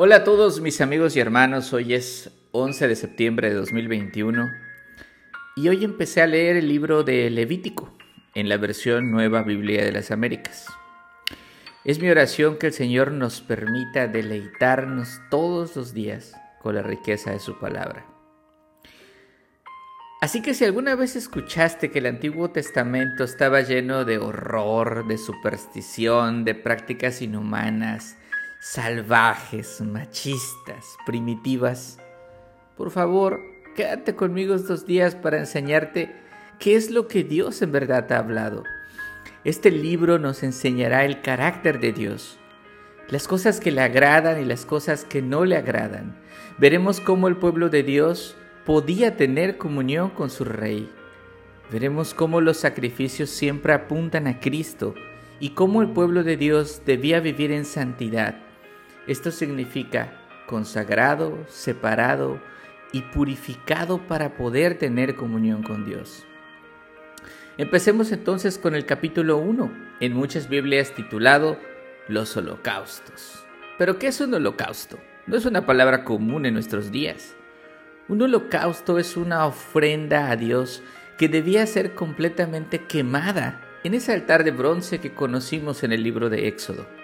Hola a todos mis amigos y hermanos, hoy es 11 de septiembre de 2021 y hoy empecé a leer el libro de Levítico en la versión Nueva Biblia de las Américas. Es mi oración que el Señor nos permita deleitarnos todos los días con la riqueza de su palabra. Así que si alguna vez escuchaste que el Antiguo Testamento estaba lleno de horror, de superstición, de prácticas inhumanas, salvajes, machistas, primitivas. Por favor, quédate conmigo estos días para enseñarte qué es lo que Dios en verdad ha hablado. Este libro nos enseñará el carácter de Dios, las cosas que le agradan y las cosas que no le agradan. Veremos cómo el pueblo de Dios podía tener comunión con su rey. Veremos cómo los sacrificios siempre apuntan a Cristo y cómo el pueblo de Dios debía vivir en santidad esto significa consagrado, separado y purificado para poder tener comunión con Dios. Empecemos entonces con el capítulo 1, en muchas Biblias titulado Los holocaustos. ¿Pero qué es un holocausto? No es una palabra común en nuestros días. Un holocausto es una ofrenda a Dios que debía ser completamente quemada en ese altar de bronce que conocimos en el libro de Éxodo.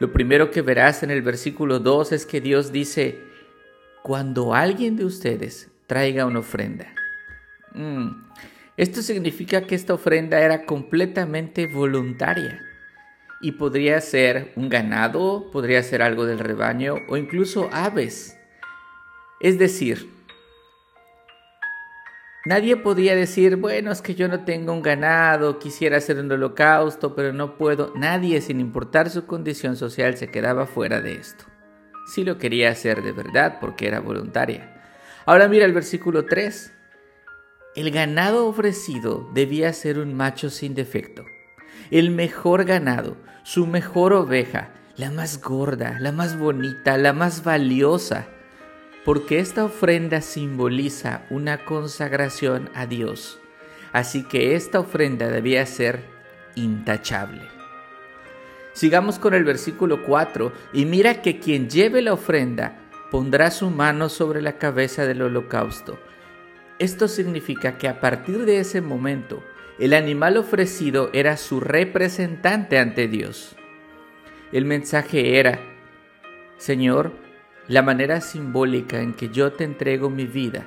Lo primero que verás en el versículo 2 es que Dios dice, cuando alguien de ustedes traiga una ofrenda. Mm, esto significa que esta ofrenda era completamente voluntaria y podría ser un ganado, podría ser algo del rebaño o incluso aves. Es decir, Nadie podía decir, bueno, es que yo no tengo un ganado, quisiera hacer un holocausto, pero no puedo. Nadie, sin importar su condición social, se quedaba fuera de esto. Si lo quería hacer de verdad, porque era voluntaria. Ahora mira el versículo 3. El ganado ofrecido debía ser un macho sin defecto. El mejor ganado, su mejor oveja, la más gorda, la más bonita, la más valiosa porque esta ofrenda simboliza una consagración a Dios, así que esta ofrenda debía ser intachable. Sigamos con el versículo 4 y mira que quien lleve la ofrenda pondrá su mano sobre la cabeza del holocausto. Esto significa que a partir de ese momento el animal ofrecido era su representante ante Dios. El mensaje era, Señor, la manera simbólica en que yo te entrego mi vida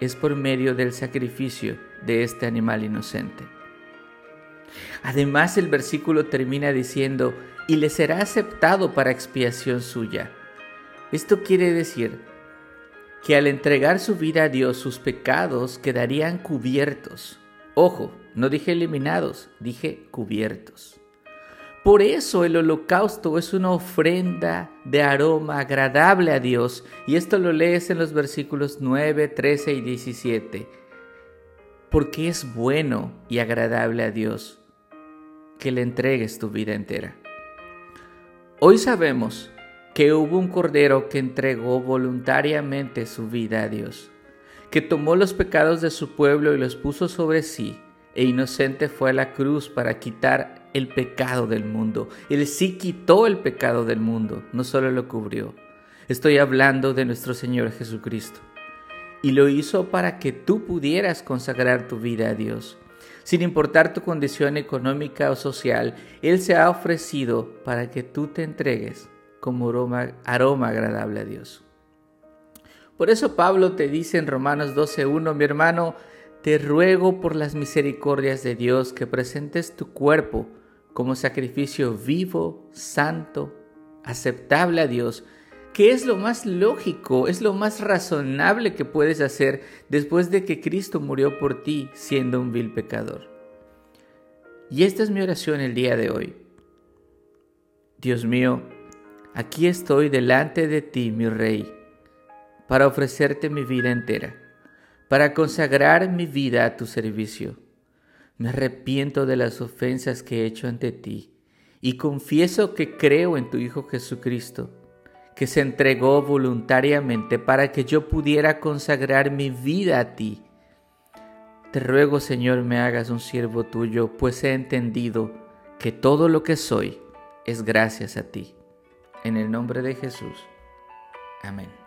es por medio del sacrificio de este animal inocente. Además el versículo termina diciendo, y le será aceptado para expiación suya. Esto quiere decir que al entregar su vida a Dios sus pecados quedarían cubiertos. Ojo, no dije eliminados, dije cubiertos. Por eso el holocausto es una ofrenda de aroma agradable a Dios. Y esto lo lees en los versículos 9, 13 y 17. Porque es bueno y agradable a Dios que le entregues tu vida entera. Hoy sabemos que hubo un cordero que entregó voluntariamente su vida a Dios, que tomó los pecados de su pueblo y los puso sobre sí, e inocente fue a la cruz para quitar el pecado del mundo. Él sí quitó el pecado del mundo, no solo lo cubrió. Estoy hablando de nuestro Señor Jesucristo. Y lo hizo para que tú pudieras consagrar tu vida a Dios. Sin importar tu condición económica o social, Él se ha ofrecido para que tú te entregues como aroma, agradable a Dios. Por eso Pablo te dice en Romanos 12.1, mi hermano, te ruego por las misericordias de Dios que presentes tu cuerpo como sacrificio vivo, santo, aceptable a Dios, que es lo más lógico, es lo más razonable que puedes hacer después de que Cristo murió por ti siendo un vil pecador. Y esta es mi oración el día de hoy. Dios mío, aquí estoy delante de ti, mi Rey, para ofrecerte mi vida entera, para consagrar mi vida a tu servicio me arrepiento de las ofensas que he hecho ante ti y confieso que creo en tu Hijo Jesucristo, que se entregó voluntariamente para que yo pudiera consagrar mi vida a ti. Te ruego, Señor, me hagas un siervo tuyo, pues he entendido que todo lo que soy es gracias a ti. En el nombre de Jesús. Amén.